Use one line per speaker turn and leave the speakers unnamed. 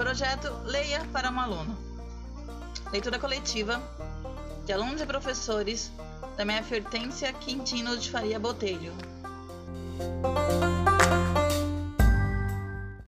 Projeto Leia para um Aluno. Leitura coletiva de alunos e professores da minha Fertência Quintino de Faria Botelho.